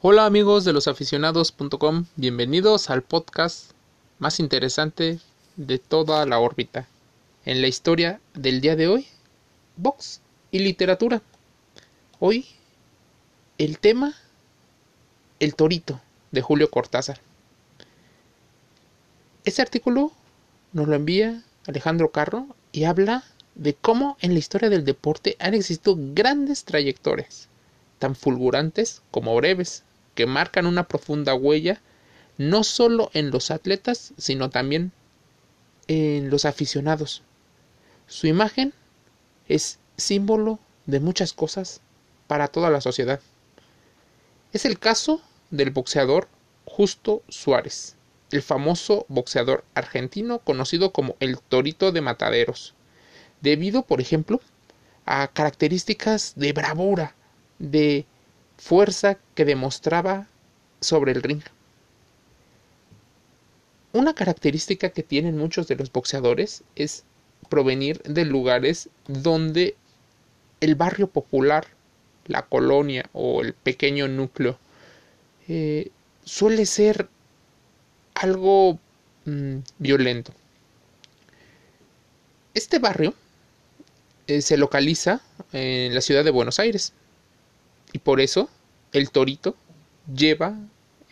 Hola amigos de losaficionados.com, bienvenidos al podcast más interesante de toda la órbita. En la historia del día de hoy, box y literatura. Hoy, el tema, El Torito, de Julio Cortázar. Este artículo nos lo envía Alejandro Carro y habla de cómo en la historia del deporte han existido grandes trayectorias, tan fulgurantes como breves, que marcan una profunda huella no solo en los atletas, sino también en los aficionados. Su imagen es símbolo de muchas cosas para toda la sociedad. Es el caso del boxeador Justo Suárez, el famoso boxeador argentino conocido como el Torito de Mataderos, debido, por ejemplo, a características de bravura, de fuerza que demostraba sobre el ring. Una característica que tienen muchos de los boxeadores es provenir de lugares donde el barrio popular, la colonia o el pequeño núcleo eh, suele ser algo mm, violento. Este barrio eh, se localiza en la ciudad de Buenos Aires y por eso el torito lleva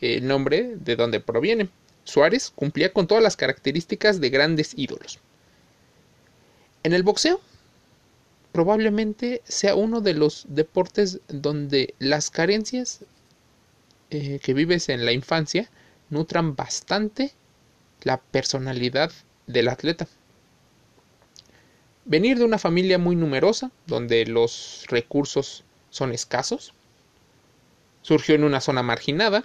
el nombre de donde proviene. Suárez cumplía con todas las características de grandes ídolos. En el boxeo, probablemente sea uno de los deportes donde las carencias eh, que vives en la infancia nutran bastante la personalidad del atleta. Venir de una familia muy numerosa, donde los recursos son escasos, surgió en una zona marginada,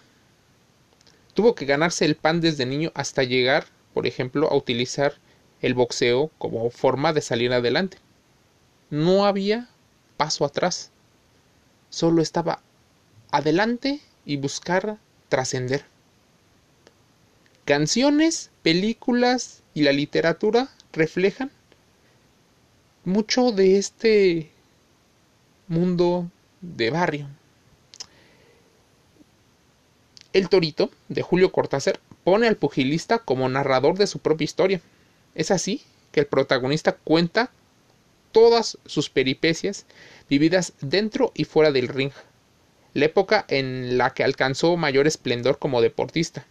tuvo que ganarse el pan desde niño hasta llegar, por ejemplo, a utilizar el boxeo como forma de salir adelante. No había paso atrás, solo estaba adelante y buscar trascender. Canciones, películas y la literatura reflejan mucho de este mundo de barrio. El Torito, de Julio Cortázar, pone al pugilista como narrador de su propia historia. Es así que el protagonista cuenta todas sus peripecias vividas dentro y fuera del ring, la época en la que alcanzó mayor esplendor como deportista.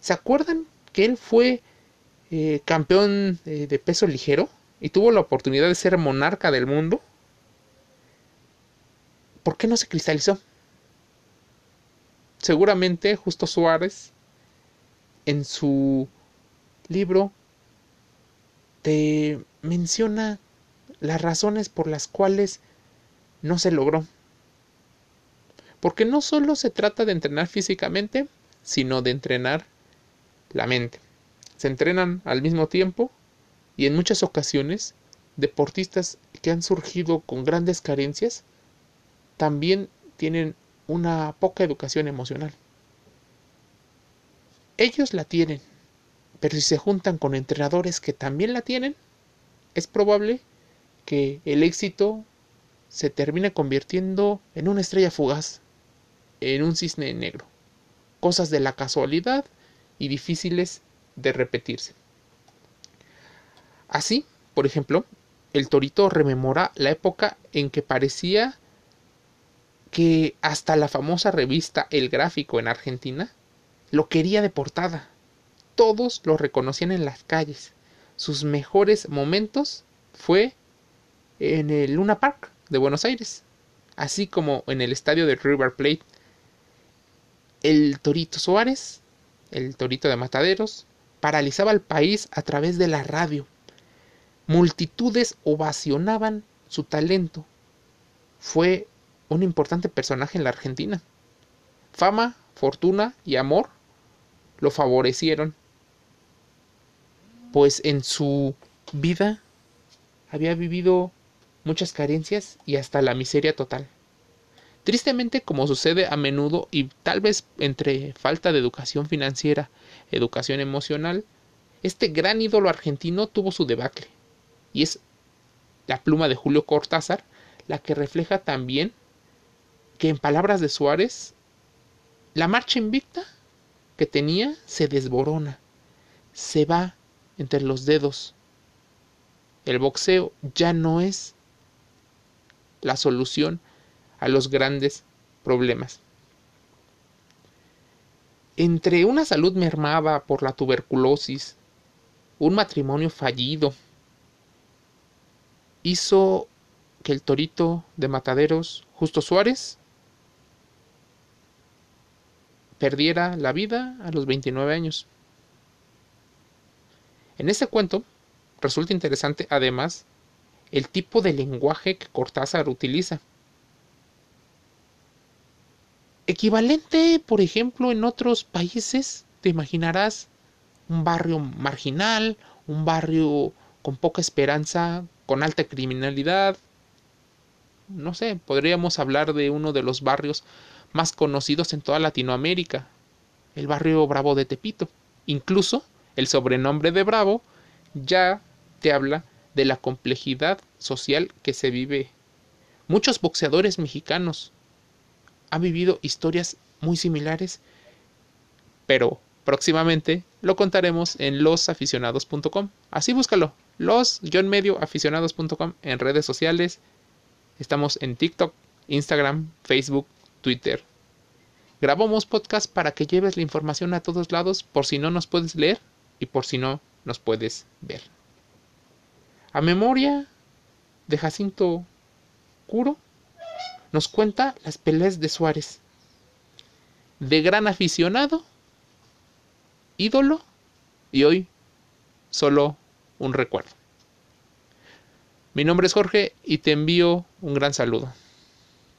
¿Se acuerdan que él fue eh, campeón de peso ligero y tuvo la oportunidad de ser monarca del mundo? ¿Por qué no se cristalizó? Seguramente Justo Suárez en su libro te menciona las razones por las cuales no se logró. Porque no solo se trata de entrenar físicamente, sino de entrenar la mente. Se entrenan al mismo tiempo y en muchas ocasiones deportistas que han surgido con grandes carencias también tienen una poca educación emocional. Ellos la tienen, pero si se juntan con entrenadores que también la tienen, es probable que el éxito se termine convirtiendo en una estrella fugaz, en un cisne negro, cosas de la casualidad y difíciles de repetirse. Así, por ejemplo, el torito rememora la época en que parecía que hasta la famosa revista El Gráfico en Argentina lo quería de portada. Todos lo reconocían en las calles. Sus mejores momentos fue en el Luna Park de Buenos Aires, así como en el estadio de River Plate. El Torito Suárez, el Torito de Mataderos, paralizaba al país a través de la radio. Multitudes ovacionaban su talento. Fue un importante personaje en la Argentina. Fama, fortuna y amor lo favorecieron, pues en su vida había vivido muchas carencias y hasta la miseria total. Tristemente, como sucede a menudo y tal vez entre falta de educación financiera, educación emocional, este gran ídolo argentino tuvo su debacle. Y es la pluma de Julio Cortázar la que refleja también que en palabras de Suárez la marcha invicta que tenía se desborona, se va entre los dedos. El boxeo ya no es la solución a los grandes problemas. Entre una salud mermada por la tuberculosis, un matrimonio fallido, hizo que el torito de Mataderos, Justo Suárez, perdiera la vida a los 29 años. En este cuento resulta interesante además el tipo de lenguaje que Cortázar utiliza. Equivalente, por ejemplo, en otros países, te imaginarás un barrio marginal, un barrio con poca esperanza, con alta criminalidad. No sé, podríamos hablar de uno de los barrios más conocidos en toda Latinoamérica, el barrio Bravo de Tepito. Incluso el sobrenombre de Bravo ya te habla de la complejidad social que se vive. Muchos boxeadores mexicanos han vivido historias muy similares, pero próximamente lo contaremos en losaficionados.com. Así búscalo, los-medioaficionados.com en redes sociales. Estamos en TikTok, Instagram, Facebook, Twitter. Grabamos podcast para que lleves la información a todos lados por si no nos puedes leer y por si no nos puedes ver. A memoria de Jacinto Curo nos cuenta las peleas de Suárez. De gran aficionado, ídolo y hoy solo un recuerdo. Mi nombre es Jorge y te envío un gran saludo.